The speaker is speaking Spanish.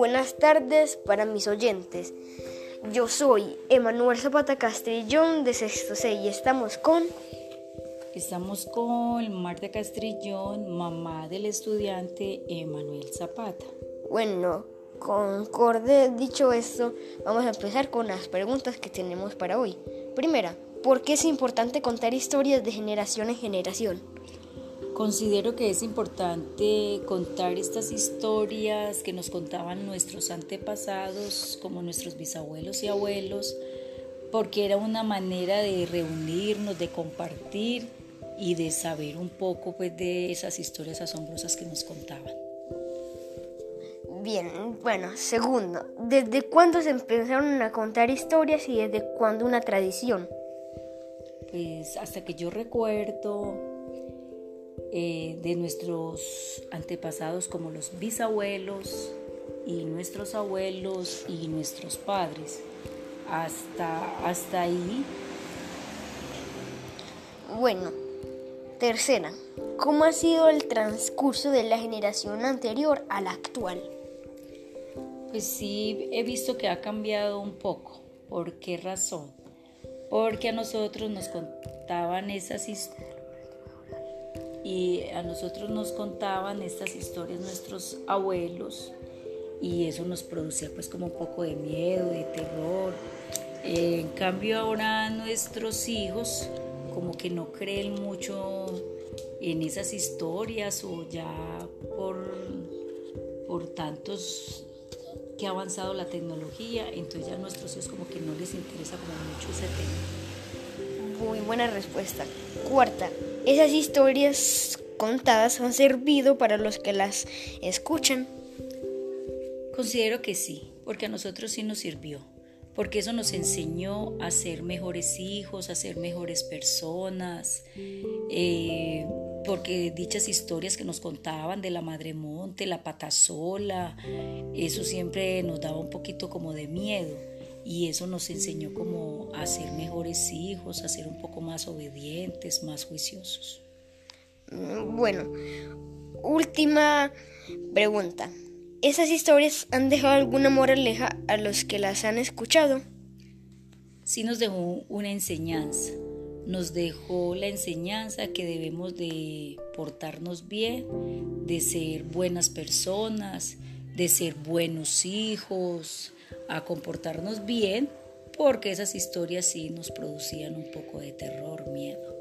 buenas tardes para mis oyentes. Yo soy Emanuel Zapata Castrillón de Sexto C y estamos con... Estamos con Marta Castrillón, mamá del estudiante Emanuel Zapata. Bueno, concorde dicho esto, vamos a empezar con las preguntas que tenemos para hoy. Primera, ¿por qué es importante contar historias de generación en generación? Considero que es importante contar estas historias que nos contaban nuestros antepasados, como nuestros bisabuelos y abuelos, porque era una manera de reunirnos, de compartir y de saber un poco pues, de esas historias asombrosas que nos contaban. Bien, bueno, segundo, ¿desde cuándo se empezaron a contar historias y desde cuándo una tradición? Pues hasta que yo recuerdo, eh, de nuestros antepasados como los bisabuelos y nuestros abuelos y nuestros padres. Hasta, hasta ahí. Bueno, tercera, ¿cómo ha sido el transcurso de la generación anterior a la actual? Pues sí, he visto que ha cambiado un poco. ¿Por qué razón? Porque a nosotros nos contaban esas historias y a nosotros nos contaban estas historias nuestros abuelos y eso nos producía pues como un poco de miedo, de terror. en cambio ahora nuestros hijos como que no creen mucho en esas historias o ya por, por tantos que ha avanzado la tecnología, entonces ya a nuestros hijos como que no les interesa como mucho ese tema. Muy buena respuesta. Cuarta, esas historias contadas han servido para los que las escuchan. Considero que sí, porque a nosotros sí nos sirvió, porque eso nos enseñó a ser mejores hijos, a ser mejores personas, eh, porque dichas historias que nos contaban de la Madre Monte, la patasola, eso siempre nos daba un poquito como de miedo y eso nos enseñó como a ser mejores hijos, a ser un poco más obedientes, más juiciosos. Mm, bueno, última pregunta. ¿Esas historias han dejado alguna moraleja a los que las han escuchado? Sí nos dejó una enseñanza. Nos dejó la enseñanza que debemos de portarnos bien, de ser buenas personas, de ser buenos hijos, a comportarnos bien, porque esas historias sí nos producían un poco de terror, miedo.